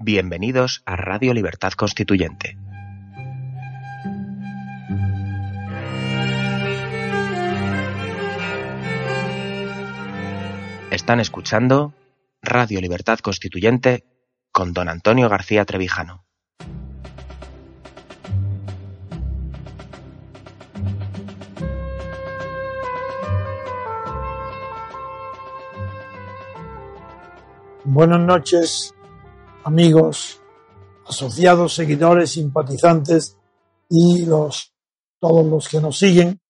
Bienvenidos a Radio Libertad Constituyente. Están escuchando Radio Libertad Constituyente con don Antonio García Trevijano. Buenas noches, amigos, asociados, seguidores, simpatizantes y los, todos los que nos siguen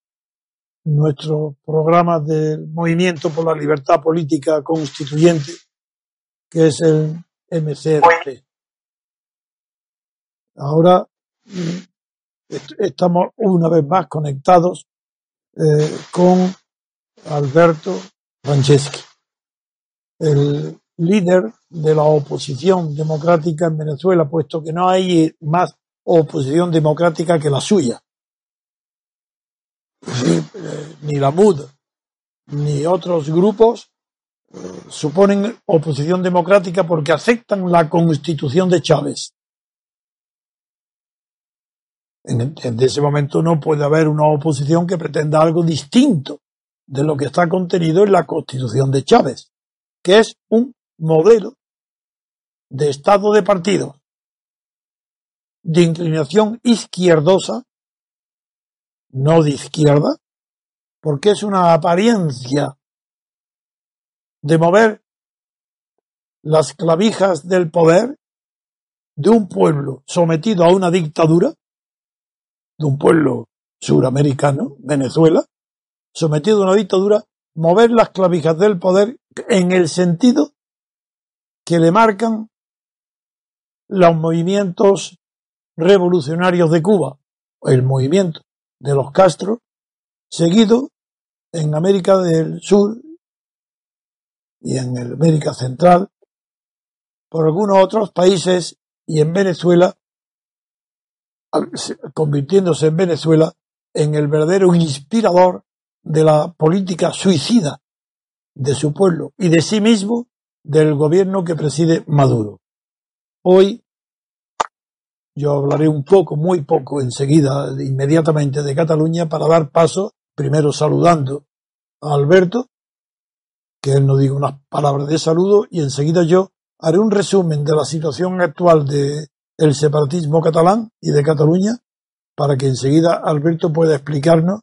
nuestro programa del Movimiento por la Libertad Política Constituyente, que es el MCRP. Ahora estamos una vez más conectados eh, con Alberto Franceschi, el líder de la oposición democrática en Venezuela, puesto que no hay más oposición democrática que la suya. Eh, ni la MUD ni otros grupos eh, suponen oposición democrática porque aceptan la constitución de Chávez. En, ese momento no puede haber una oposición que pretenda algo distinto de lo que está contenido en la constitución de Chávez, que es un modelo de estado de partido de inclinación izquierdosa, no de izquierda, porque es una apariencia de mover las clavijas del poder de un pueblo sometido a una dictadura, de un pueblo suramericano, Venezuela, sometido a una dictadura, mover las clavijas del poder en el sentido que le marcan los movimientos revolucionarios de Cuba, el movimiento de los Castro, seguido en América del Sur y en América Central por algunos otros países y en Venezuela, convirtiéndose en Venezuela en el verdadero inspirador de la política suicida de su pueblo y de sí mismo del gobierno que preside Maduro. Hoy yo hablaré un poco, muy poco, enseguida, inmediatamente de Cataluña para dar paso, primero saludando a Alberto, que él nos diga unas palabras de saludo y enseguida yo haré un resumen de la situación actual de el separatismo catalán y de Cataluña para que enseguida Alberto pueda explicarnos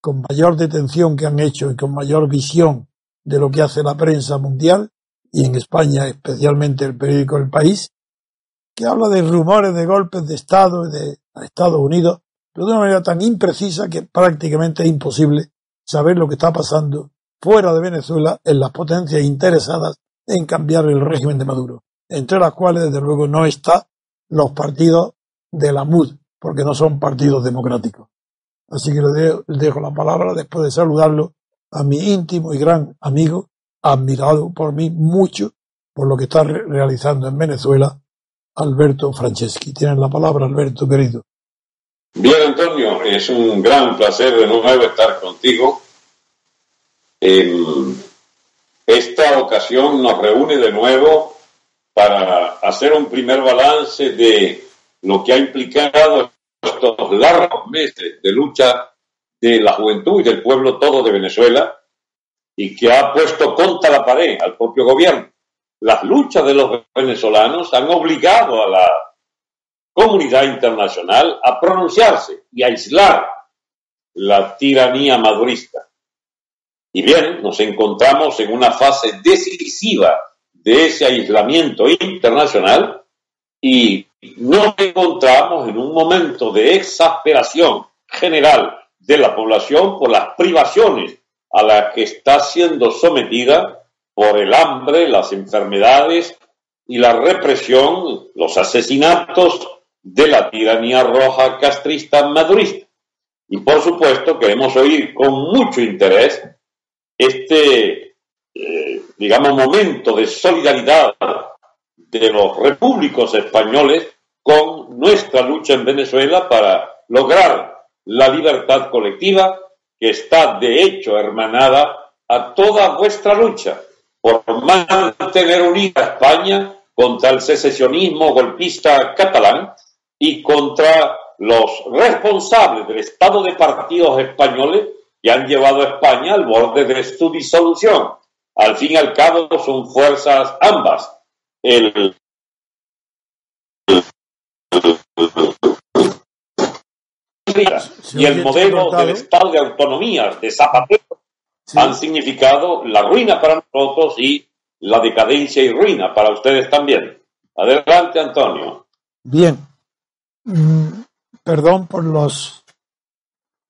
con mayor detención que han hecho y con mayor visión de lo que hace la prensa mundial y en España especialmente el periódico El País, que habla de rumores de golpes de Estado de Estados Unidos, pero de una manera tan imprecisa que prácticamente es imposible saber lo que está pasando fuera de Venezuela en las potencias interesadas en cambiar el régimen de Maduro, entre las cuales desde luego no están los partidos de la MUD, porque no son partidos democráticos. Así que le dejo la palabra después de saludarlo a mi íntimo y gran amigo admirado por mí mucho por lo que está realizando en Venezuela Alberto Franceschi. Tienen la palabra, Alberto, querido. Bien, Antonio, es un gran placer de nuevo estar contigo. esta ocasión nos reúne de nuevo para hacer un primer balance de lo que ha implicado estos largos meses de lucha de la juventud y del pueblo todo de Venezuela y que ha puesto contra la pared al propio gobierno. Las luchas de los venezolanos han obligado a la comunidad internacional a pronunciarse y a aislar la tiranía madurista. Y bien, nos encontramos en una fase decisiva de ese aislamiento internacional y nos encontramos en un momento de exasperación general de la población por las privaciones a la que está siendo sometida por el hambre, las enfermedades y la represión, los asesinatos de la tiranía roja castrista madurista. Y por supuesto queremos oír con mucho interés este, eh, digamos, momento de solidaridad de los repúblicos españoles con nuestra lucha en Venezuela para lograr la libertad colectiva que está de hecho hermanada a toda vuestra lucha por mantener unida España contra el secesionismo golpista catalán y contra los responsables del estado de partidos españoles que han llevado a España al borde de su disolución. Al fin y al cabo son fuerzas ambas. Y el modelo del Estado de autonomía de Zapatero han significado la ruina para nosotros y la decadencia y ruina para ustedes también. Adelante, Antonio. Bien. Mm, perdón por las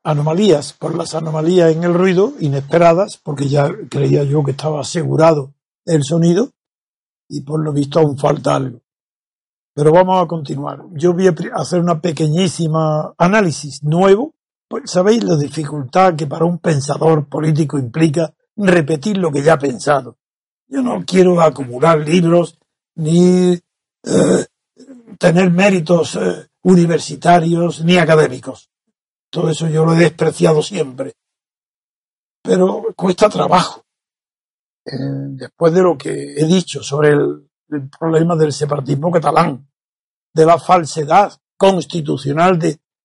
anomalías, por las anomalías en el ruido inesperadas, porque ya creía yo que estaba asegurado el sonido y por lo visto aún falta algo. Pero vamos a continuar. Yo voy a hacer una pequeñísima análisis nuevo. Pues, Sabéis la dificultad que para un pensador político implica repetir lo que ya ha pensado. Yo no quiero acumular libros ni eh, tener méritos eh, universitarios ni académicos. Todo eso yo lo he despreciado siempre. Pero cuesta trabajo. Eh, después de lo que he dicho sobre el el problema del separatismo catalán, de la falsedad constitucional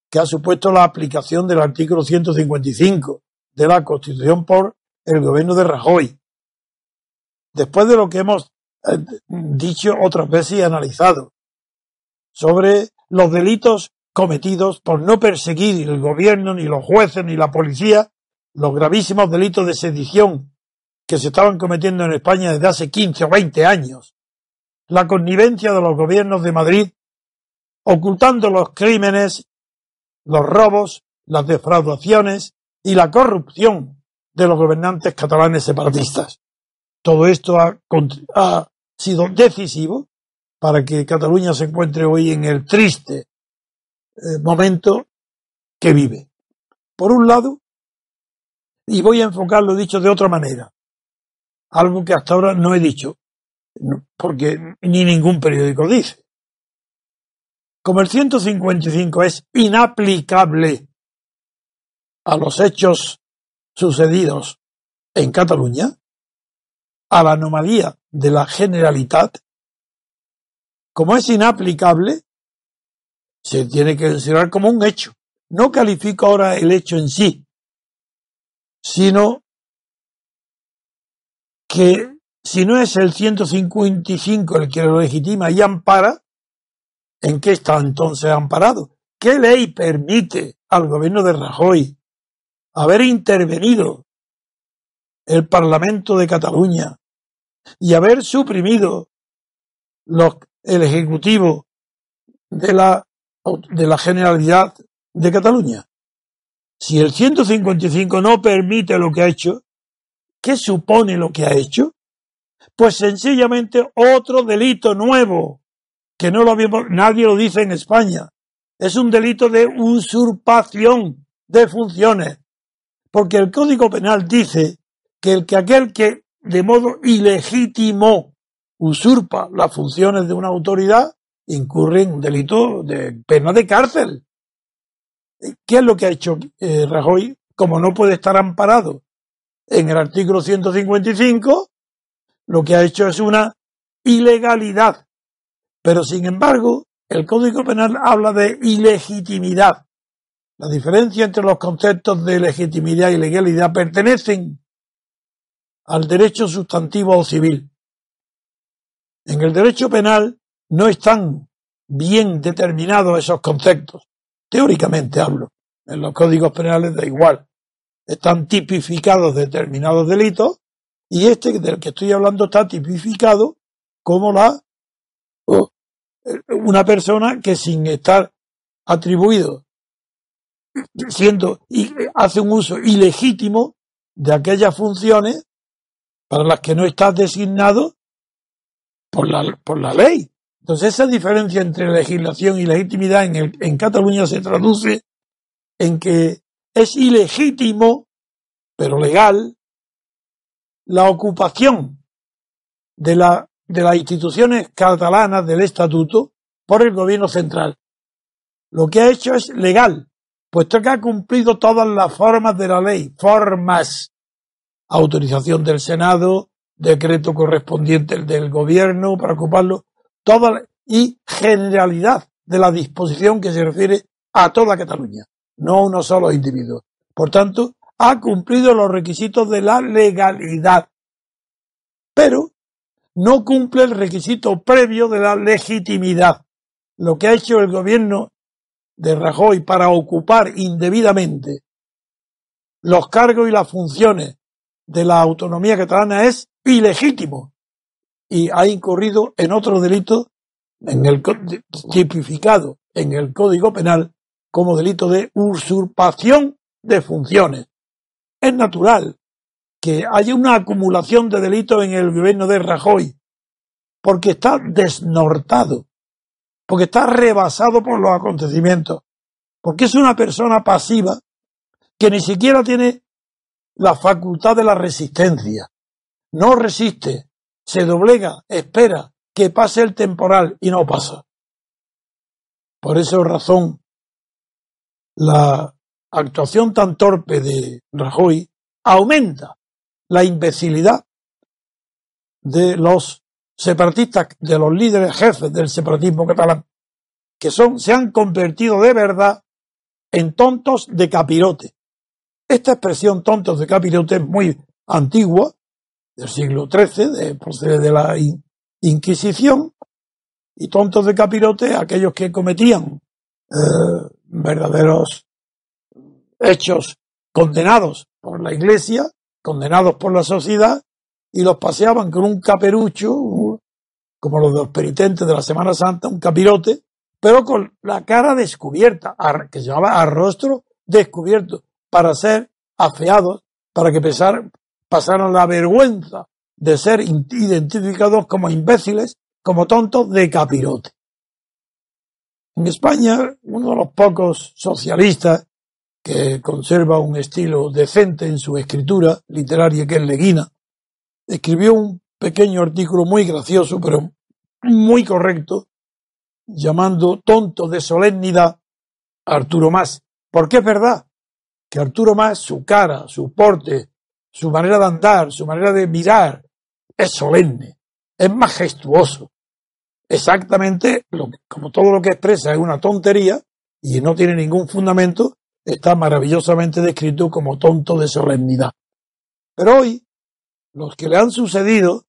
que ha supuesto la aplicación del artículo 155 de la Constitución por el gobierno de Rajoy. Después de lo que hemos eh, dicho otras veces y analizado sobre los delitos cometidos por no perseguir el gobierno, ni los jueces, ni la policía, los gravísimos delitos de sedición que se estaban cometiendo en España desde hace 15 o 20 años, la connivencia de los gobiernos de Madrid, ocultando los crímenes, los robos, las defraudaciones y la corrupción de los gobernantes catalanes separatistas. Todo esto ha, sido decisivo para que Cataluña se encuentre hoy en el triste eh, momento que vive. Por un lado, y voy a enfocarlo dicho de otra manera, algo que hasta ahora no he dicho, porque ni ningún periódico dice. Como el 155 es inaplicable a los hechos sucedidos en Cataluña, a la anomalía de la generalidad, como es inaplicable, se tiene que considerar como un hecho. No califico ahora el hecho en sí, sino que si no es el 155 el que lo legitima y ampara, ¿en qué está entonces amparado? ¿Qué ley permite al gobierno de Rajoy haber intervenido el Parlamento de Cataluña y haber suprimido el Ejecutivo de la, de la Generalidad de Cataluña? Si el 155 no permite lo que ha hecho, ¿qué supone lo que ha hecho? Pues sencillamente otro delito nuevo, que no lo habíamos, nadie lo dice en España. Es un delito de usurpación de funciones. Porque el Código Penal dice que el que aquel que de modo ilegítimo usurpa las funciones de una autoridad incurre en un delito de pena de cárcel. ¿Qué es lo que ha hecho eh, Rajoy? Como no puede estar amparado en el artículo 155, lo que ha hecho es una ilegalidad. Pero sin embargo, el Código Penal habla de ilegitimidad. La diferencia entre los conceptos de legitimidad y legalidad pertenecen al derecho sustantivo o civil. En el derecho penal no están bien determinados esos conceptos. Teóricamente hablo. En los códigos penales da igual. Están tipificados determinados delitos y este del que estoy hablando está tipificado como la una persona que sin estar atribuido siendo y hace un uso ilegítimo de aquellas funciones para las que no está designado por la, por la ley. Entonces esa diferencia entre legislación y legitimidad en, el, en Cataluña se traduce en que es ilegítimo, pero legal, la ocupación de, la, de las instituciones catalanas del estatuto por el gobierno central. Lo que ha hecho es legal, puesto que ha cumplido todas las formas de la ley, formas, autorización del Senado, decreto correspondiente del gobierno para ocuparlo, toda y generalidad de la disposición que se refiere a toda Cataluña, no a unos solos individuos. Por tanto, ha cumplido los requisitos de la legalidad, pero no cumple el requisito previo de la legitimidad. Lo que ha hecho el gobierno de Rajoy para ocupar indebidamente los cargos y las funciones de la autonomía catalana es ilegítimo y ha incurrido en otro delito en el tipificado en el Código Penal como delito de usurpación de funciones. Es natural que haya una acumulación de delitos en el gobierno de Rajoy porque está desnortado porque está rebasado por los acontecimientos, porque es una persona pasiva que ni siquiera tiene la facultad de la resistencia, no resiste, se doblega, espera que pase el temporal y no pasa. Por esa razón, la actuación tan torpe de Rajoy aumenta la imbecilidad de los separatistas, de los líderes jefes del separatismo catalán, que son, se han convertido de verdad en tontos de capirote. Esta expresión tontos de capirote es muy antigua, del siglo XIII, de, procede de la Inquisición, y tontos de capirote aquellos que cometían eh, verdaderos hechos condenados por la Iglesia, condenados por la sociedad, y los paseaban con un caperucho, como los de los penitentes de la Semana Santa, un capirote, pero con la cara descubierta, que se llamaba a rostro descubierto, para ser afeados, para que pasaran la vergüenza de ser identificados como imbéciles, como tontos de capirote. En España, uno de los pocos socialistas que conserva un estilo decente en su escritura literaria, que es Leguina, escribió un pequeño artículo muy gracioso, pero muy correcto, llamando tonto de solemnidad a Arturo Más. Porque es verdad que Arturo Más, su cara, su porte, su manera de andar, su manera de mirar, es solemne, es majestuoso. Exactamente lo como todo lo que expresa es una tontería y no tiene ningún fundamento, está maravillosamente descrito como tonto de solemnidad. Pero hoy los que le han sucedido,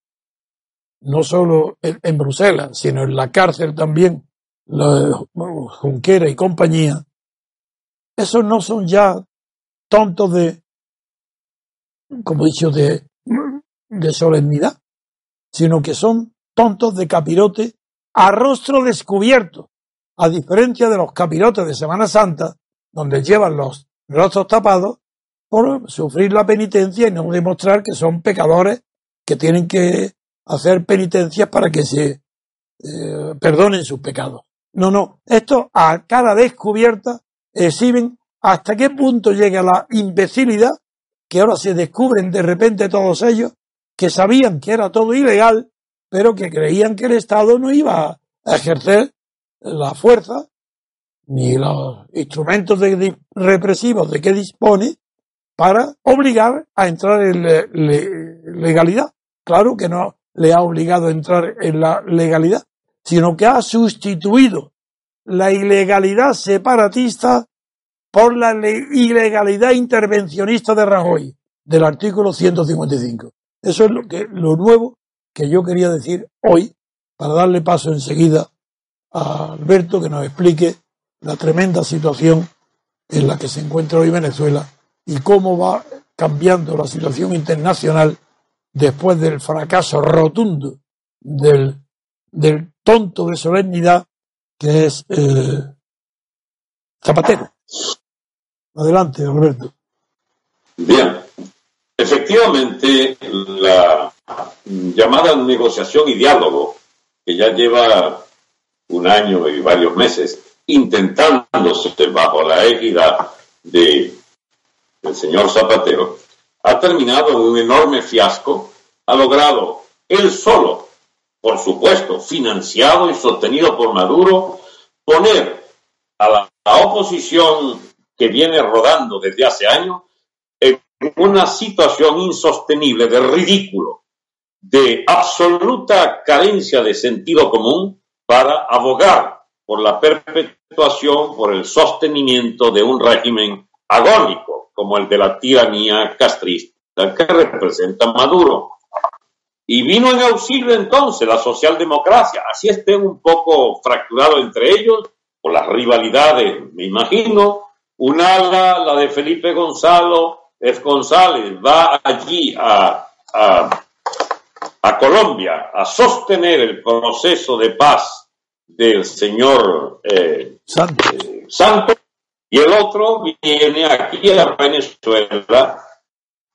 no solo en, Bruselas, sino en la cárcel también, la Junquera y compañía, esos no son ya tontos de, como he dicho, de, de solemnidad, sino que son tontos de capirote a rostro descubierto, a diferencia de los capirotes de Semana Santa, donde llevan los rostros tapados, por sufrir la penitencia y no demostrar que son pecadores que tienen que hacer penitencias para que se eh, perdonen sus pecados. No, no, esto a cada descubierta exhiben hasta qué punto llega la imbecilidad que ahora se descubren de repente todos ellos que sabían que era todo ilegal, pero que creían que el Estado no iba a ejercer la fuerza ni los instrumentos represivos de que dispone para obligar a entrar en legalidad. Claro que no le ha obligado a entrar en la legalidad, sino que ha sustituido la ilegalidad separatista por la ilegalidad intervencionista de Rajoy, del artículo 155. Eso es lo, que, lo nuevo que yo quería decir hoy, para darle paso enseguida a Alberto que nos explique la tremenda situación en la que se encuentra hoy Venezuela y cómo va cambiando la situación internacional después del fracaso rotundo del, del tonto de solemnidad que es eh, Zapatero. Adelante, Alberto. Bien, efectivamente la llamada negociación y diálogo que ya lleva un año y varios meses intentándose bajo la égida de, del señor Zapatero, ha terminado en un enorme fiasco, ha logrado él solo, por supuesto, financiado y sostenido por Maduro, poner a la, oposición que viene rodando desde hace años en una situación insostenible de ridículo, de absoluta carencia de sentido común para abogar por la perpetuación, por el sostenimiento de un régimen agónico como el de la tiranía castrista que representa Maduro. Y vino en auxilio entonces la socialdemocracia, así esté un poco fracturado entre ellos, por las rivalidades, me imagino. Un ala, la de Felipe Gonzalo, F. González, va allí a, a, Colombia a sostener el proceso de paz del señor eh, eh, Santos, y el otro viene aquí a Venezuela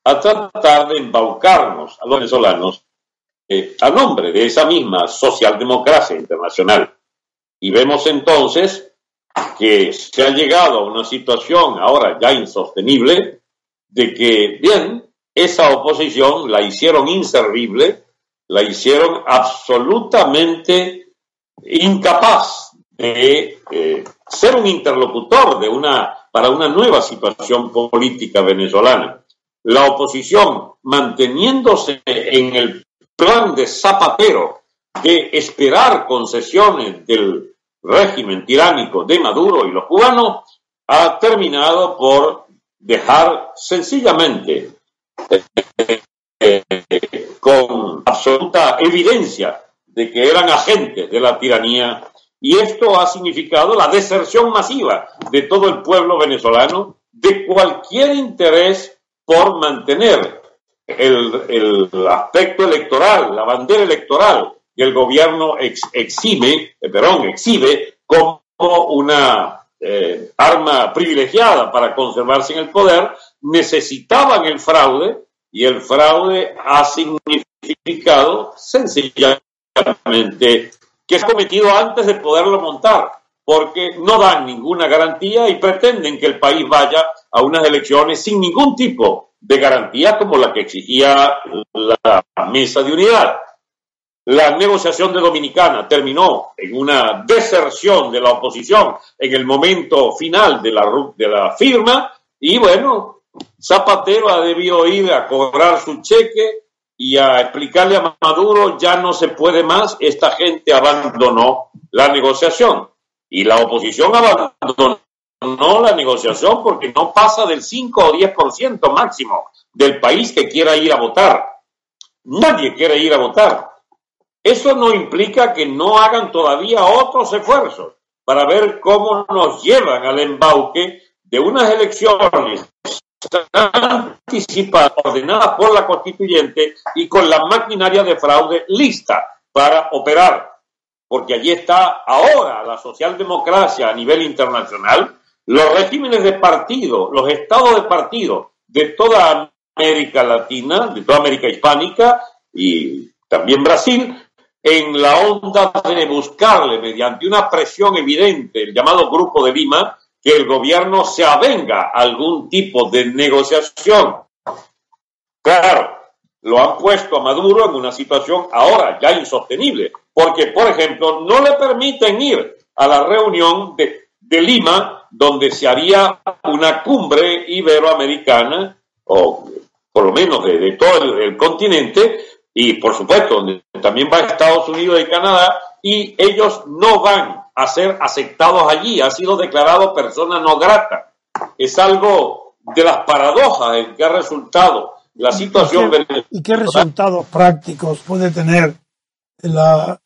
a tratar de embaucarnos a los venezolanos eh, a nombre de esa misma socialdemocracia internacional. Y vemos entonces que se ha llegado a una situación ahora ya insostenible de que, bien, esa oposición la hicieron inservible, la hicieron absolutamente incapaz de eh, ser un interlocutor de una, para una nueva situación política venezolana. La oposición manteniéndose en el plan de Zapatero de esperar concesiones del régimen tiránico de Maduro y los cubanos, ha terminado por dejar sencillamente eh, con absoluta evidencia de que eran agentes de la tiranía y esto ha significado la deserción masiva de todo el pueblo venezolano de cualquier interés por mantener el, aspecto electoral, la bandera electoral que el gobierno exhibe, eh, Perón exhibe como una eh, arma privilegiada para conservarse en el poder, necesitaban el fraude y el fraude ha significado sencillamente que es cometido antes de poderlo montar, porque no dan ninguna garantía y pretenden que el país vaya a unas elecciones sin ningún tipo de garantías como la que exigía la mesa de unidad. La negociación de Dominicana terminó en una deserción de la oposición en el momento final de la, de la firma y bueno, Zapatero ha debido ir a cobrar su cheque y a explicarle a Maduro ya no se puede más, esta gente abandonó la negociación y la oposición abandonó la negociación porque no pasa del 5 o 10% máximo del país que quiera ir a votar. Nadie quiere ir a votar. Eso no implica que no hagan todavía otros esfuerzos para ver cómo nos llevan al embauque de unas elecciones anticipadas, ordenadas por la constituyente y con la maquinaria de fraude lista para operar. Porque allí está ahora la socialdemocracia a nivel internacional los regímenes de partido, los estados de partido de toda América Latina, de toda América Hispánica y también Brasil, en la onda de buscarle mediante una presión evidente, el llamado Grupo de Lima, que el gobierno se avenga a algún tipo de negociación. Claro, lo han puesto a Maduro en una situación ahora ya insostenible, porque, por ejemplo, no le permiten ir a la reunión de, Lima donde se haría una cumbre iberoamericana, o por lo menos de, todo el, continente, y por supuesto, donde también va Estados Unidos y Canadá, y ellos no van a ser aceptados allí, ha sido declarado persona no grata. Es algo de las paradojas en que ha resultado la situación. ¿Y qué, resultados prácticos puede tener la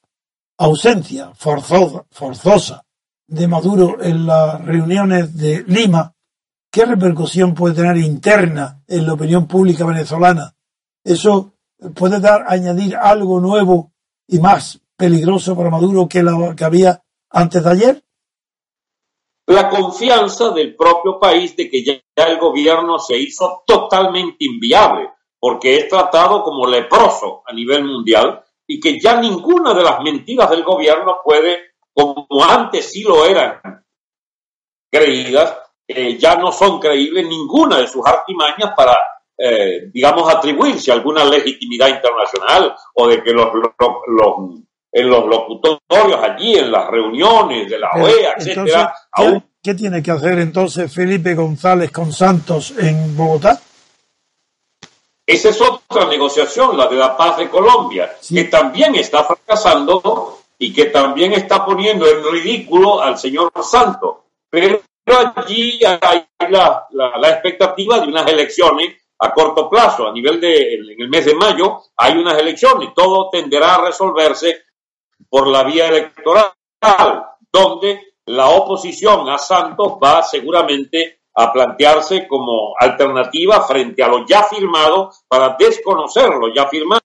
ausencia forzosa de Maduro en las reuniones de Lima, ¿qué repercusión puede tener interna en la opinión pública venezolana? ¿Eso puede dar, añadir algo nuevo y más peligroso para Maduro que lo que había antes de ayer? La confianza del propio país de que ya el gobierno se hizo totalmente inviable, porque es tratado como leproso a nivel mundial y que ya ninguna de las mentiras del gobierno puede, como antes sí lo eran creídas, eh, ya no son creíbles ninguna de sus artimañas para, eh, digamos, atribuirse alguna legitimidad internacional o de que los, los, en los locutorios allí, en las reuniones de la OEA, etcétera, ¿qué, tiene que hacer entonces Felipe González con Santos en Bogotá? Esa es otra negociación, la de la paz de Colombia, que también está fracasando y que también está poniendo en ridículo al señor Santos. Pero allí hay la, la, expectativa de unas elecciones a corto plazo, a nivel de, en el mes de mayo, hay unas elecciones, todo tenderá a resolverse por la vía electoral, donde la oposición a Santos va seguramente a plantearse como alternativa frente a lo ya firmado para desconocer lo ya firmado.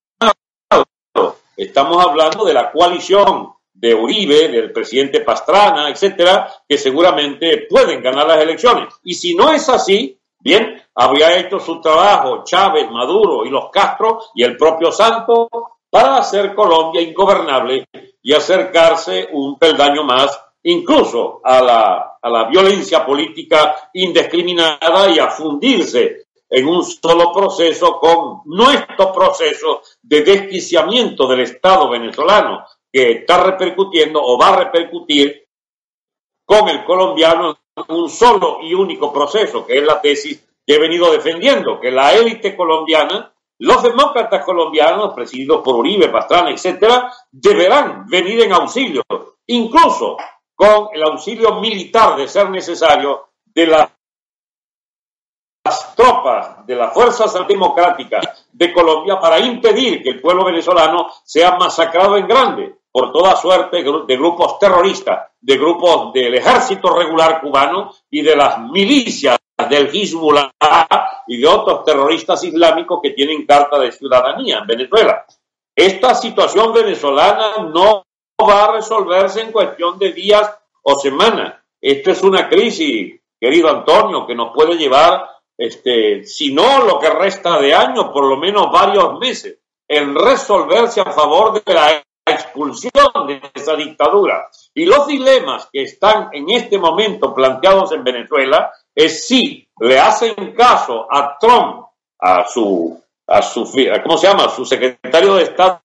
Estamos hablando de la coalición de Uribe, del presidente Pastrana, etcétera, que seguramente pueden ganar las elecciones. Y si no es así, bien, habría hecho su trabajo Chávez, Maduro y los Castro y el propio Santos para hacer Colombia ingobernable y acercarse un peldaño más incluso a la, a la violencia política indiscriminada y a fundirse en un solo proceso con nuestro proceso de desquiciamiento del Estado venezolano que está repercutiendo o va a repercutir con el colombiano en un solo y único proceso, que es la tesis que he venido defendiendo, que la élite colombiana, los demócratas colombianos, presididos por Uribe, Pastrana, etcétera, deberán venir en auxilio, incluso con el auxilio militar, de ser necesario, de las tropas de las fuerzas democráticas de Colombia para impedir que el pueblo venezolano sea masacrado en grande por toda suerte de grupos terroristas, de grupos del ejército regular cubano y de las milicias del Hezbollah y de otros terroristas islámicos que tienen carta de ciudadanía en Venezuela. Esta situación venezolana no va a resolverse en cuestión de días o semanas. Esto es una crisis, querido Antonio, que nos puede llevar, este, si no lo que resta de años, por lo menos varios meses, en resolverse a favor de la expulsión de esa dictadura. Y los dilemas que están en este momento planteados en Venezuela es si le hacen caso a Trump, a su, a su, ¿cómo se llama? A su secretario de Estado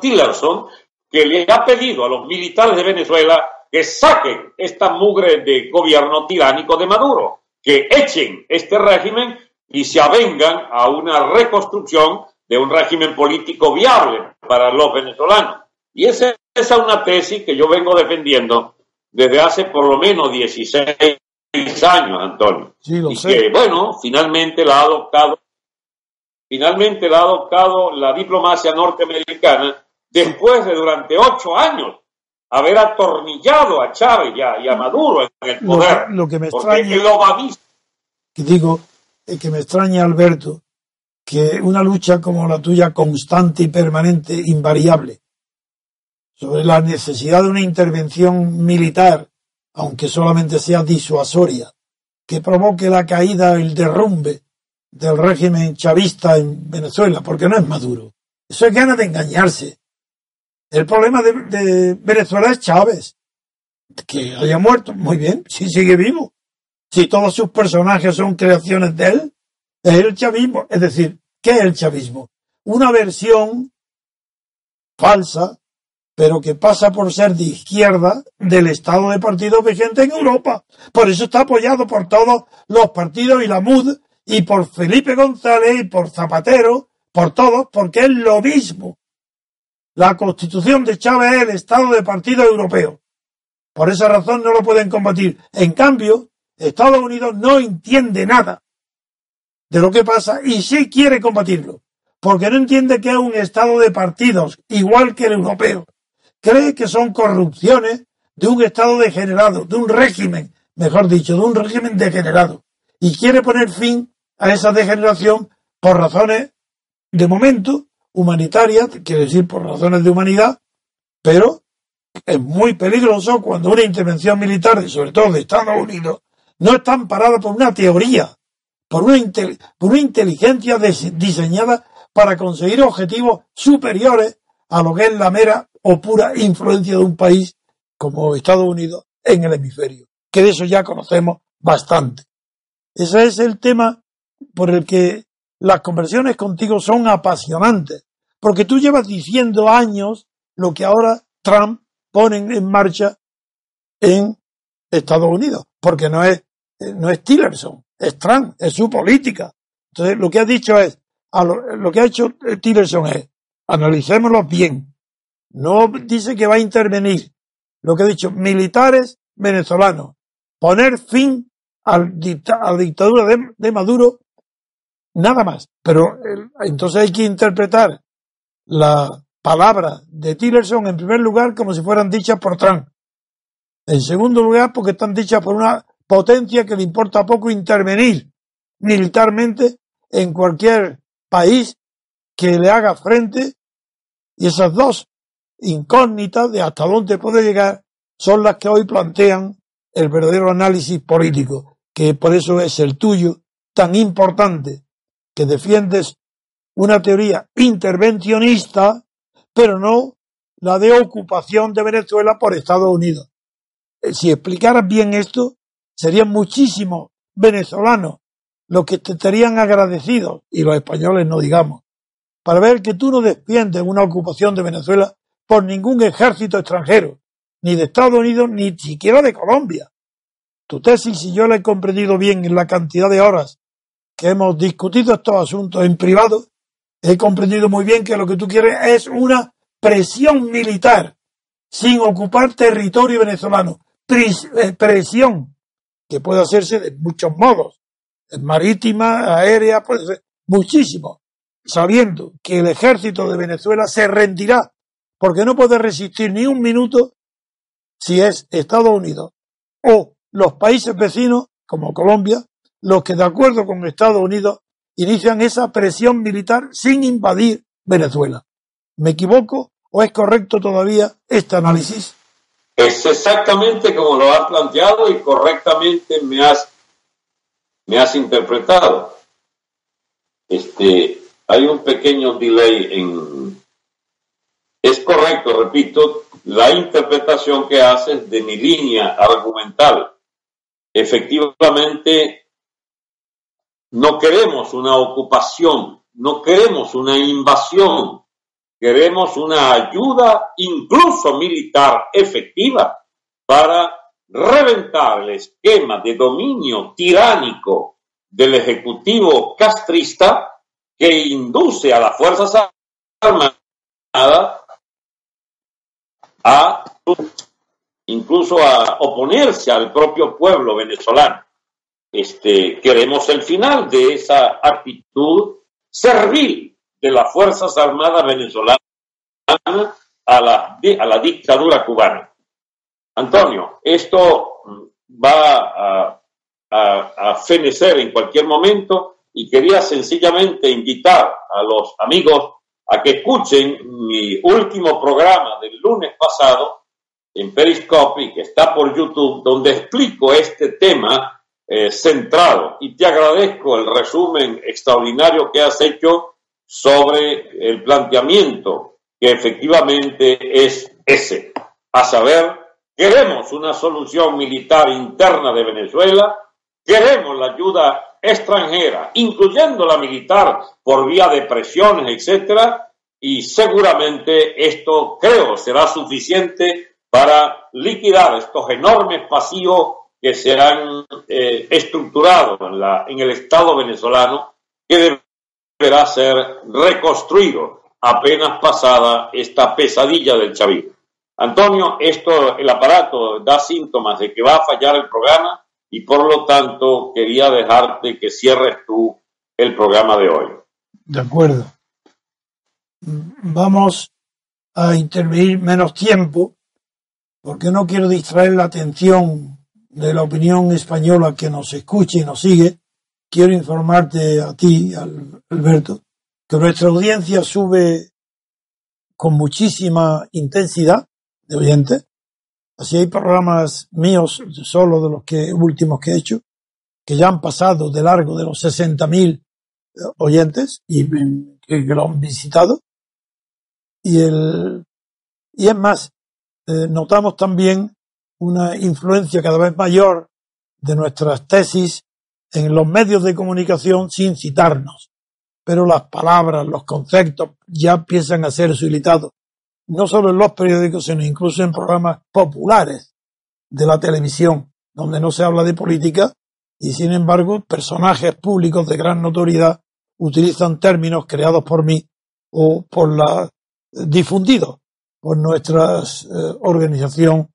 Tillerson, que le ha pedido a los militares de Venezuela que saquen esta mugre de gobierno tiránico de Maduro, que echen este régimen y se avengan a una reconstrucción de un régimen político viable para los venezolanos. Y esa, es una tesis que yo vengo defendiendo desde hace por lo menos 16 años, Antonio. y que, bueno, finalmente la ha adoptado, finalmente la ha adoptado la diplomacia norteamericana después de durante ocho años haber atornillado a Chávez y a, Maduro en el poder. Lo, que me extraña, que digo, que me extraña, Alberto, que una lucha como la tuya, constante y permanente, invariable, sobre la necesidad de una intervención militar, aunque solamente sea disuasoria, que provoque la caída, el derrumbe del régimen chavista en Venezuela, porque no es Maduro. Eso es ganas de engañarse. El problema de, Venezuela es Chávez. Que haya muerto, muy bien, si sigue vivo. Si todos sus personajes son creaciones de él, es el chavismo. Es decir, ¿qué es el chavismo? Una versión falsa, pero que pasa por ser de izquierda del estado de partidos vigente en Europa. Por eso está apoyado por todos los partidos y la MUD, y por Felipe González, y por Zapatero, por todos, porque es lo mismo. La constitución de Chávez es el Estado de Partido Europeo. Por esa razón no lo pueden combatir. En cambio, Estados Unidos no entiende nada de lo que pasa y sí quiere combatirlo, porque no entiende que es un Estado de partidos, igual que el europeo. Cree que son corrupciones de un Estado degenerado, de un régimen, mejor dicho, de un régimen degenerado. Y quiere poner fin a esa degeneración por razones, de momento, humanitaria, quiere decir por razones de humanidad, pero es muy peligroso cuando una intervención militar, sobre todo de Estados Unidos, no está amparada por una teoría, por una, por una inteligencia diseñada para conseguir objetivos superiores a lo que es la mera o pura influencia de un país como Estados Unidos en el hemisferio, que de eso ya conocemos bastante. Ese es el tema por el que las conversiones contigo son apasionantes, porque tú llevas diciendo años lo que ahora Trump pone en marcha en Estados Unidos, porque no es, no es Tillerson, es Trump, es su política. Entonces, lo que ha dicho es, lo, que ha hecho Tillerson es, analicémoslo bien. No dice que va a intervenir. Lo que ha dicho, militares venezolanos, poner fin al a la dictadura de, Maduro, nada más. Pero entonces hay que interpretar la palabra de Tillerson en primer lugar como si fueran dichas por Trump. En segundo lugar, porque están dichas por una potencia que le importa poco intervenir militarmente en cualquier país que le haga frente. Y esas dos incógnitas de hasta dónde puede llegar son las que hoy plantean el verdadero análisis político, que por eso es el tuyo tan importante, que defiendes una teoría intervencionista, pero no la de ocupación de Venezuela por Estados Unidos. Eh, si explicaras bien esto, serían muchísimos venezolanos los que te estarían agradecidos, y los españoles no digamos, para ver que tú no defiendes una ocupación de Venezuela por ningún ejército extranjero, ni de Estados Unidos, ni siquiera de Colombia. Tu tesis, si yo la he comprendido bien en la cantidad de horas que hemos discutido estos asuntos en privado, he comprendido muy bien que lo que tú quieres es una presión militar sin ocupar territorio venezolano. Eh, presión que puede hacerse de muchos modos, marítima, aérea, puede ser muchísimo, sabiendo que el ejército de Venezuela se rendirá porque no puede resistir ni un minuto si es Estados Unidos o los países vecinos, como Colombia, los que de acuerdo con Estados Unidos inician esa presión militar sin invadir Venezuela. ¿Me equivoco o es correcto todavía este análisis? Es exactamente como lo has planteado y correctamente me has, me has interpretado. Este, hay un pequeño delay en... Es correcto, repito, la interpretación que haces de mi línea argumental. Efectivamente, no queremos una ocupación, no queremos una invasión, queremos una ayuda incluso militar efectiva para reventar el esquema de dominio tiránico del Ejecutivo castrista que induce a las Fuerzas Armadas a incluso a oponerse al propio pueblo venezolano. Este, queremos el final de esa actitud servil de las Fuerzas Armadas venezolanas a la, a la dictadura cubana. Antonio, esto va a, a, a fenecer en cualquier momento y quería sencillamente invitar a los amigos a que escuchen mi último programa del lunes pasado en Periscope, que está por YouTube, donde explico este tema eh, centrado. Y te agradezco el resumen extraordinario que has hecho sobre el planteamiento que efectivamente es ese, a saber, queremos una solución militar interna de Venezuela, queremos la ayuda extranjera, incluyendo la militar por vía de presiones, etcétera, y seguramente esto creo será suficiente para liquidar estos enormes pasivos que se han eh, estructurado en, el Estado venezolano, que deberá ser reconstruido apenas pasada esta pesadilla del chavismo. Antonio, esto, el aparato da síntomas de que va a fallar el programa y por lo tanto quería dejarte que cierres tú el programa de hoy. De acuerdo. Vamos a intervenir menos tiempo porque no quiero distraer la atención de la opinión española que nos escuche y nos sigue. Quiero informarte a ti, Alberto, que nuestra audiencia sube con muchísima intensidad de oyentes Así hay programas míos, solo de los que últimos que he hecho, que ya han pasado de largo de los 60.000 eh, oyentes y que lo han visitado. Y, el, y es más, eh, notamos también una influencia cada vez mayor de nuestras tesis en los medios de comunicación sin citarnos. Pero las palabras, los conceptos ya empiezan a ser utilizados, no solo en los periódicos, sino incluso en programas populares de la televisión, donde no se habla de política y sin embargo personajes públicos de gran notoriedad utilizan términos creados por mí o por la difundidos por nuestra eh, organización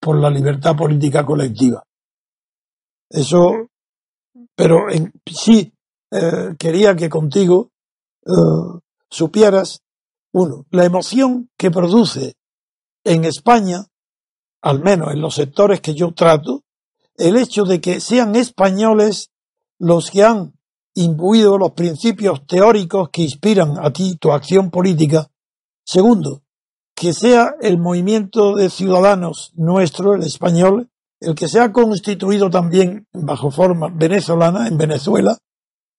por la libertad política colectiva. Eso, pero en, sí eh, quería que contigo eh, supieras, uno, la emoción que produce en España, al menos en los sectores que yo trato, el hecho de que sean españoles los que han imbuido los principios teóricos que inspiran a ti tu acción política. Segundo, que sea el movimiento de ciudadanos nuestro, el español, el que se ha constituido también bajo forma venezolana en Venezuela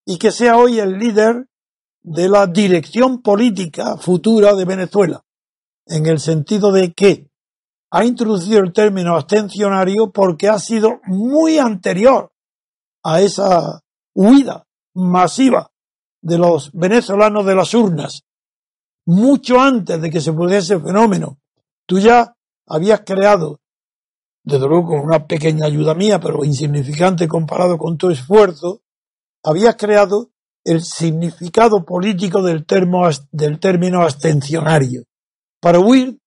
y que sea hoy el líder de la dirección política futura de Venezuela, en el sentido de que ha introducido el término abstencionario porque ha sido muy anterior a esa huida masiva de los venezolanos de las urnas, mucho antes de que se produjese el fenómeno. Tú ya habías creado, desde luego con una pequeña ayuda mía, pero insignificante comparado con tu esfuerzo, habías creado el significado político del, del término abstencionario, para huir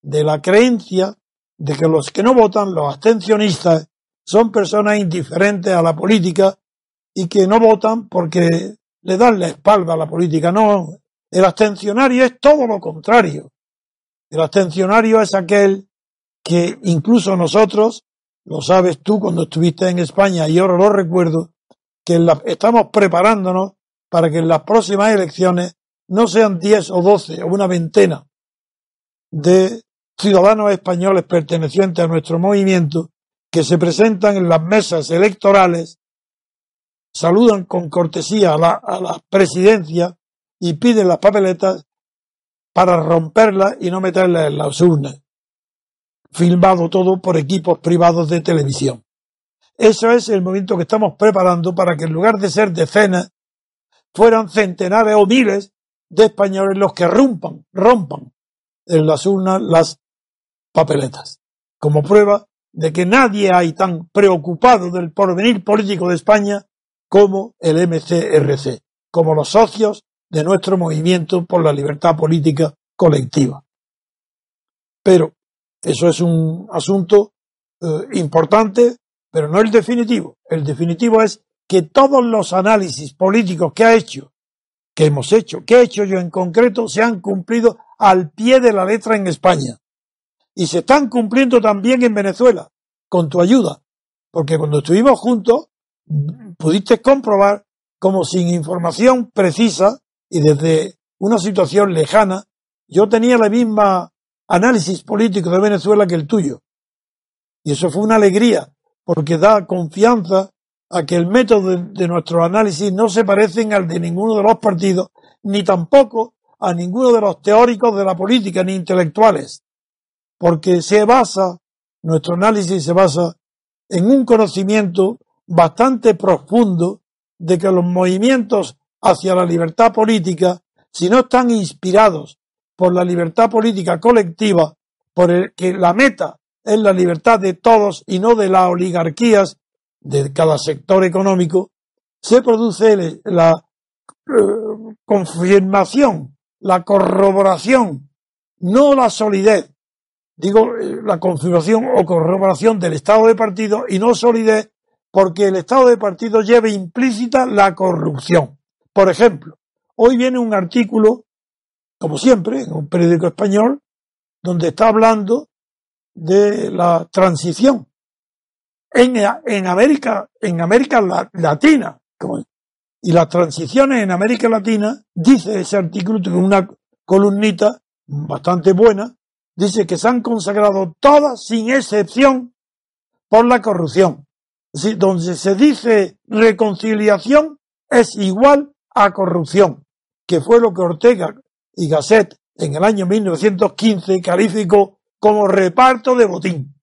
de la creencia de que los que no votan, los abstencionistas, son personas indiferentes a la política y que no votan porque le dan la espalda a la política. No, el abstencionario es todo lo contrario. El abstencionario es aquel que incluso nosotros, lo sabes tú cuando estuviste en España y ahora lo recuerdo, que estamos preparándonos para que en las próximas elecciones no sean 10 o 12 o una veintena de ciudadanos españoles pertenecientes a nuestro movimiento que se presentan en las mesas electorales, saludan con cortesía a la, a la presidencia y piden las papeletas para romperlas y no meterlas en las urnas. Filmado todo por equipos privados de televisión. Eso es el movimiento que estamos preparando para que en lugar de ser decenas, fueran centenares o miles de españoles los que rompan, rompan en las urnas las papeletas. Como prueba de que nadie hay tan preocupado del porvenir político de España como el MCRC, como los socios de nuestro movimiento por la libertad política colectiva. Pero eso es un asunto eh, importante, pero no el definitivo. El definitivo es que todos los análisis políticos que ha hecho, que hemos hecho, que he hecho yo en concreto, se han cumplido al pie de la letra en España. Y se están cumpliendo también en Venezuela, con tu ayuda. Porque cuando estuvimos juntos, pudiste comprobar como sin información precisa y desde una situación lejana, yo tenía la misma análisis político de Venezuela que el tuyo. Y eso fue una alegría, porque da confianza a que el método de, nuestro análisis no se parecen al de ninguno de los partidos, ni tampoco a ninguno de los teóricos de la política, ni intelectuales, porque se basa, nuestro análisis se basa en un conocimiento bastante profundo de que los movimientos hacia la libertad política, si no están inspirados por la libertad política colectiva, por el que la meta es la libertad de todos y no de las oligarquías de cada sector económico, se produce la eh, confirmación, la corroboración, no la solidez, digo eh, la confirmación o corroboración del estado de partido y no solidez porque el estado de partido lleva implícita la corrupción. Por ejemplo, hoy viene un artículo, como siempre, en un periódico español, donde está hablando de la transición en, en América, en América Latina. y las transiciones en América Latina, dice ese artículo, con una columnita bastante buena, dice que se han consagrado todas, sin excepción, por la corrupción. Donde se dice reconciliación es igual a corrupción, que fue lo que Ortega y Gasset en el año 1915 calificó como reparto de botín.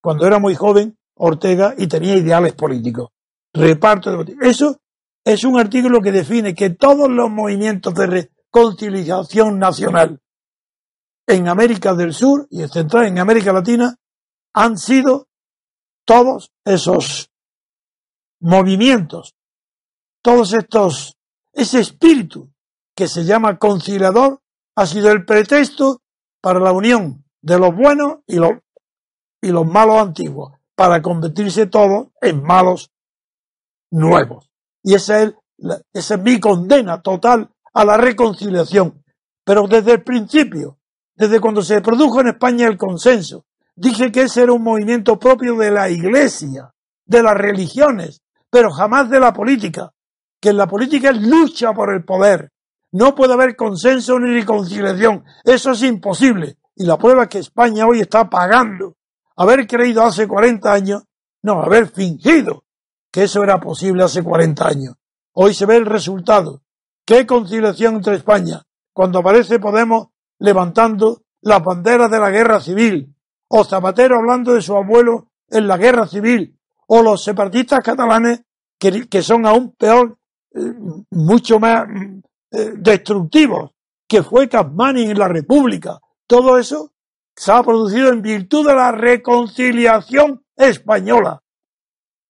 Cuando era muy joven, Ortega y tenía ideales políticos. Reparto de. Eso es un artículo que define que todos los movimientos de reconciliación nacional en América del Sur y en Central, en América Latina, han sido todos esos movimientos, todos estos, ese espíritu que se llama conciliador, ha sido el pretexto para la unión de los buenos y los, y los malos antiguos, para convertirse todos en malos nuevos. Y esa es, esa es mi condena total a la reconciliación. Pero desde el principio, desde cuando se produjo en España el consenso, dije que ese era un movimiento propio de la Iglesia, de las religiones, pero jamás de la política, que la política es lucha por el poder. No puede haber consenso ni reconciliación. Eso es imposible. Y la prueba es que España hoy está pagando haber creído hace 40 años, no, haber fingido que eso era posible hace 40 años. Hoy se ve el resultado. ¿Qué conciliación entre España? Cuando aparece Podemos levantando las banderas de la guerra civil, o Zapatero hablando de su abuelo en la guerra civil, o los separatistas catalanes que, son aún peor, eh, mucho más eh, destructivos, que fue Casmani en la República. Todo eso se ha producido en virtud de la reconciliación española.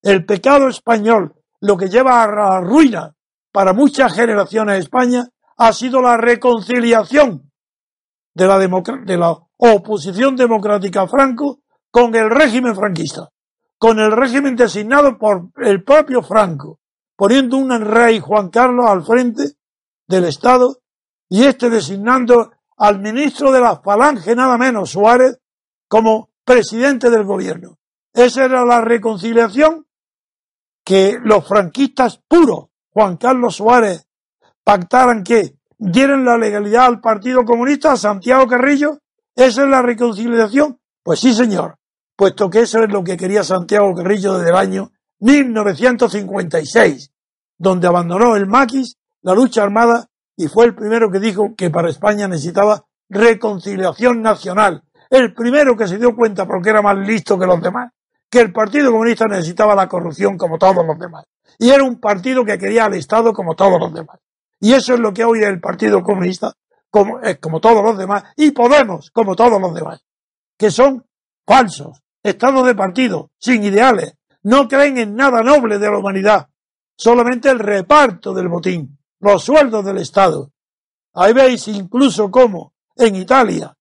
El pecado español, lo que lleva a la ruina para muchas generaciones de España, ha sido la reconciliación de la, oposición democrática Franco con el régimen franquista, con el régimen designado por el propio Franco, poniendo un rey Juan Carlos al frente del Estado y este designando al ministro de la Falange, nada menos, Suárez, como presidente del gobierno. Esa era la reconciliación que los franquistas puros, Juan Carlos Suárez, pactaran que dieran la legalidad al Partido Comunista, a Santiago Carrillo, ¿Esa es la reconciliación? Pues sí, señor, puesto que eso es lo que quería Santiago Carrillo desde el año 1956, donde abandonó el maquis, la lucha armada, y fue el primero que dijo que para España necesitaba reconciliación nacional. El primero que se dio cuenta, porque era más listo que los demás, que el Partido Comunista necesitaba la corrupción como todos los demás. Y era un partido que quería al Estado como todos los demás. Y eso es lo que hoy el Partido Comunista como, eh, como todos los demás, y Podemos, como todos los demás, que son falsos, estados de partido, sin ideales, no creen en nada noble de la humanidad, solamente el reparto del botín, los sueldos del Estado. Ahí veis incluso cómo en Italia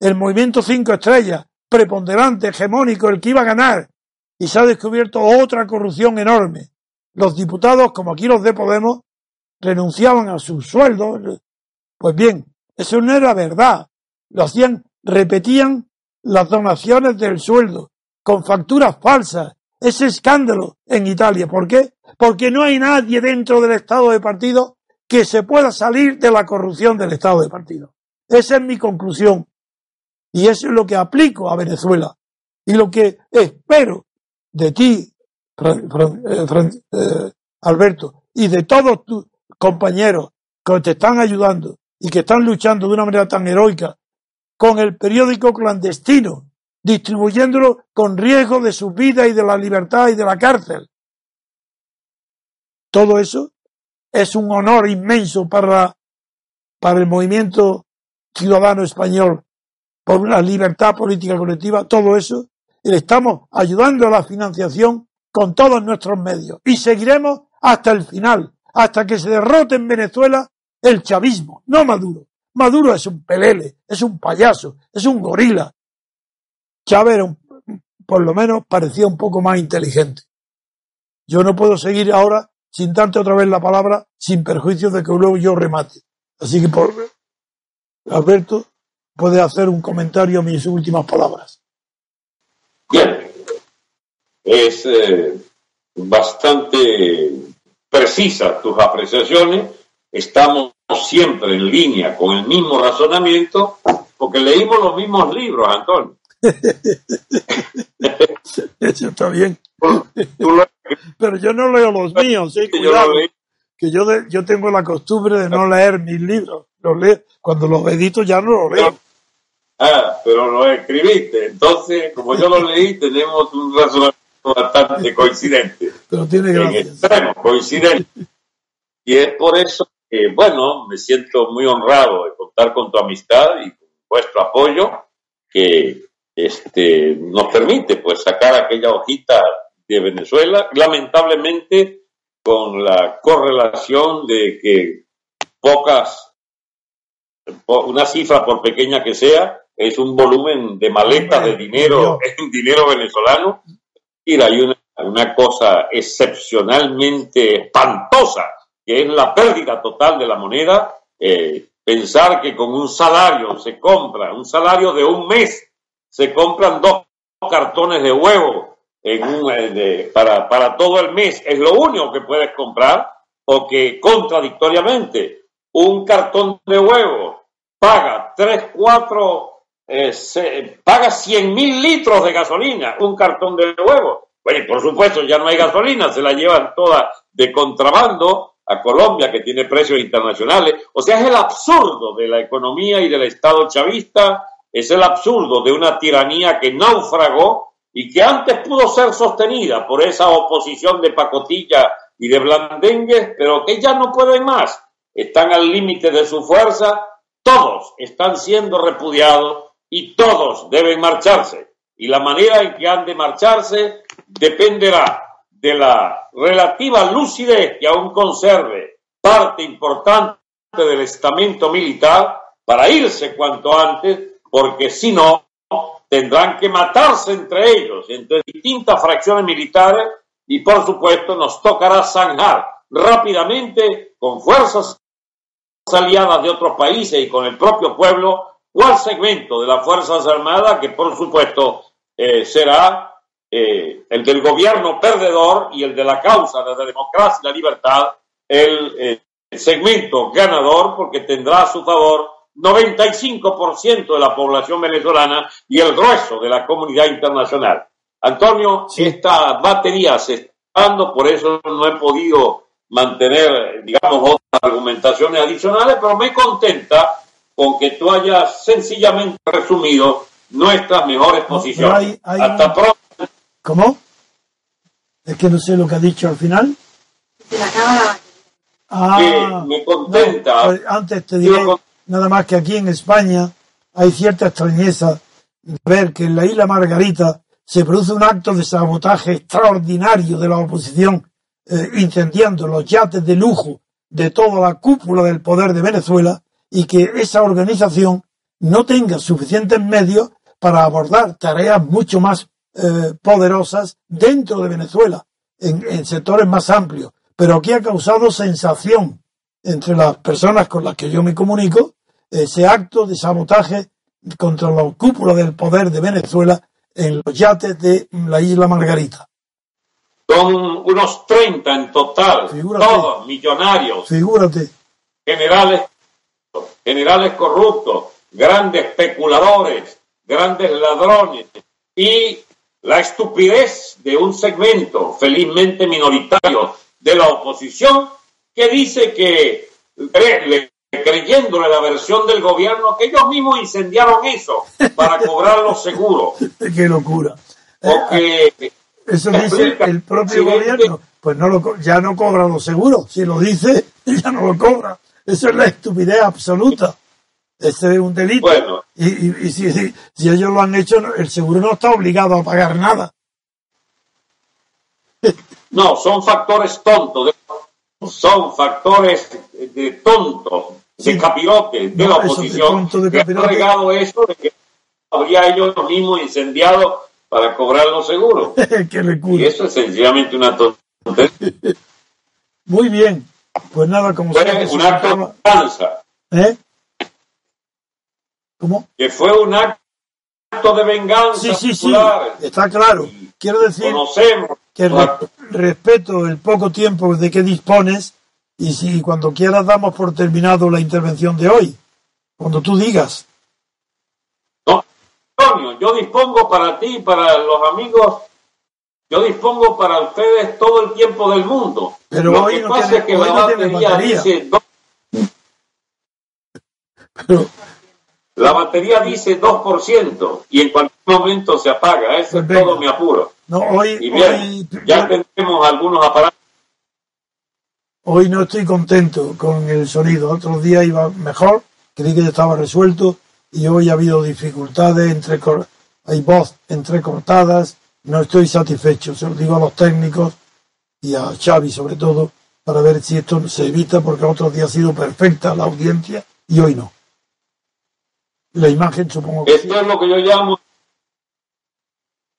el movimiento cinco estrellas, preponderante, hegemónico, el que iba a ganar, y se ha descubierto otra corrupción enorme. Los diputados, como aquí los de Podemos, renunciaban a sus sueldos, pues bien, eso no era verdad. Lo hacían, repetían las donaciones del sueldo con facturas falsas. Ese escándalo en Italia. ¿Por qué? Porque no hay nadie dentro del Estado de partido que se pueda salir de la corrupción del Estado de partido. Esa es mi conclusión. Y eso es lo que aplico a Venezuela. Y lo que espero de ti, eh, eh, Alberto, y de todos tus compañeros que te están ayudando y que están luchando de una manera tan heroica con el periódico clandestino, distribuyéndolo con riesgo de su vida y de la libertad y de la cárcel. Todo eso es un honor inmenso para, para el movimiento ciudadano español por la libertad política colectiva, todo eso, y le estamos ayudando a la financiación con todos nuestros medios. Y seguiremos hasta el final, hasta que se derrote en Venezuela el chavismo, no Maduro. Maduro es un pelele, es un payaso, es un gorila. Chávez por lo menos parecía un poco más inteligente. Yo no puedo seguir ahora sin darte otra vez la palabra, sin perjuicio de que luego yo remate. Así que, por, Alberto, puede hacer un comentario a mis últimas palabras. Bien. Es eh, bastante precisa tus apreciaciones estamos siempre en línea con el mismo razonamiento porque leímos los mismos libros, Antonio. Eso está bien. Pero yo no leo los míos, ¿sí? que yo, yo tengo la costumbre de no leer mis libros. Los leo. Cuando los edito ya no los leo. Ah, pero lo escribiste. Entonces, como yo lo leí, tenemos un razonamiento bastante coincidente. Pero tiene En gracia. coincidente. Y es por eso que, bueno, me siento muy honrado de contar con tu amistad y con vuestro apoyo que este, nos permite pues sacar aquella hojita de Venezuela, lamentablemente con la correlación de que pocas, po- una cifra por pequeña que sea, es un volumen de maletas de dinero en dinero venezolano. Mira, hay una, una cosa excepcionalmente espantosa, que es la pérdida total de la moneda. Eh, pensar que con un salario se compra, un salario de un mes, se compran dos cartones de huevo en un, eh, de- para, para todo el mes, es lo único que puedes comprar, o que contradictoriamente un cartón de huevo paga 3, 4, eh, se- paga 100 mil litros de gasolina, un cartón de huevo. Bueno, y por supuesto ya no hay gasolina, se la llevan toda de contrabando a Colombia, que tiene precios internacionales. O sea, es el absurdo de la economía y del Estado chavista, es el absurdo de una tiranía que naufragó y que antes pudo ser sostenida por esa oposición de pacotilla y de blandengues, pero que ya no pueden más. Están al límite de su fuerza, todos están siendo repudiados y todos deben marcharse. Y la manera en que han de marcharse dependerá de la relativa lucidez que aún conserve parte importante del estamento militar para irse cuanto antes, porque si no, tendrán que matarse entre ellos, entre distintas fracciones militares, y por supuesto nos tocará zanjar rápidamente con fuerzas aliadas de otros países y con el propio pueblo, cuál segmento de las Fuerzas Armadas, que por supuesto eh, será eh, el del gobierno perdedor y el de la causa de la democracia y la libertad, el, eh, el segmento ganador, porque tendrá a su favor 95% de la población venezolana y el grueso de la comunidad internacional. Antonio, Sí. esta batería se está dando, por eso no he podido mantener, digamos, otras argumentaciones adicionales, pero me contenta con que tú hayas sencillamente resumido nuestras mejores No, posiciones. pero hay- hay Hasta pronto. ¿Cómo? Es que no sé lo que ha dicho al final. Se le acaba la Ah, que me contenta. no, pues antes te con- nada más que aquí en España hay cierta extrañeza de ver que en la isla Margarita se produce un acto de sabotaje extraordinario de la oposición, eh, incendiando los yates de lujo de toda la cúpula del poder de Venezuela y que esa organización no tenga suficientes medios para abordar tareas mucho más eh, poderosas dentro de Venezuela, en, en sectores más amplios. Pero aquí ha causado sensación entre las personas con las que yo me comunico ese acto de sabotaje contra la cúpula del poder de Venezuela en los yates de la isla Margarita. Son unos 30 en total, Figúrate. todos millonarios, Figúrate, generales, generales corruptos, grandes especuladores, grandes ladrones y la estupidez de un segmento felizmente minoritario de la oposición que dice que cre- le- creyéndole la versión del gobierno que ellos mismos incendiaron eso para cobrar los seguros qué locura. o que Eso dice el propio gobierno. Pues no lo, ya no cobra los seguros. Si lo dice, ya no lo cobra. Eso es la estupidez absoluta. Ese es un delito. Bueno. y y- y si, si- si ellos lo han hecho, el seguro no está obligado a pagar nada. No, son factores tontos, son factores de tontos, de capirotes de No, la oposición de que capirote. regado eso de que habría ellos mismos incendiado para cobrar los seguros. Y eso es sencillamente una tontería. Muy bien. Pues nada, como sea Fue se un acto de venganza, ¿Eh? ¿Cómo? que fue un acto de venganza Sí, sí, sí. popular. Está claro. Quiero decir Conocemos que re- respeto el poco tiempo de que dispones y si cuando quieras damos por terminado la intervención de hoy. Cuando tú digas. No, Antonio, yo dispongo para ti, para los amigos, yo dispongo para ustedes todo el tiempo del mundo. Pero Lo hoy que no pasa tiene- es que la batería batería. dice Pero La batería dice 2% y en cualquier momento se apaga. Ese es todo mi apuro. no, hoy, Y bien, hoy, ya tenemos algunos aparatos. Hoy no estoy contento con el sonido. Otros días iba mejor, creí que ya estaba resuelto y hoy ha habido dificultades, entre hay voz entrecortadas, no estoy satisfecho. Se lo digo a los técnicos y a Xavi sobre todo para ver si esto se evita porque otros días ha sido perfecta la audiencia y hoy no. La imagen supongo que sí. Esto es lo que yo llamo,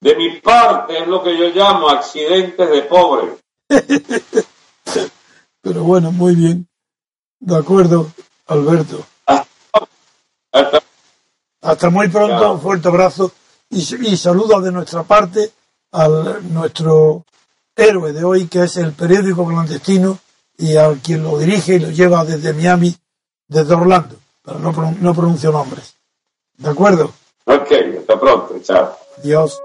de mi parte, es lo que yo llamo accidentes de pobre. Pero bueno, muy bien. De acuerdo, Alberto. Hasta Hasta muy pronto, un fuerte abrazo y, y saludos de nuestra parte a nuestro héroe de hoy, que es el periódico clandestino y a quien lo dirige y lo lleva desde Miami, desde Orlando, pero no, pron- no pronuncio nombres. ¿De acuerdo? Ok, hasta pronto, chao. Dios.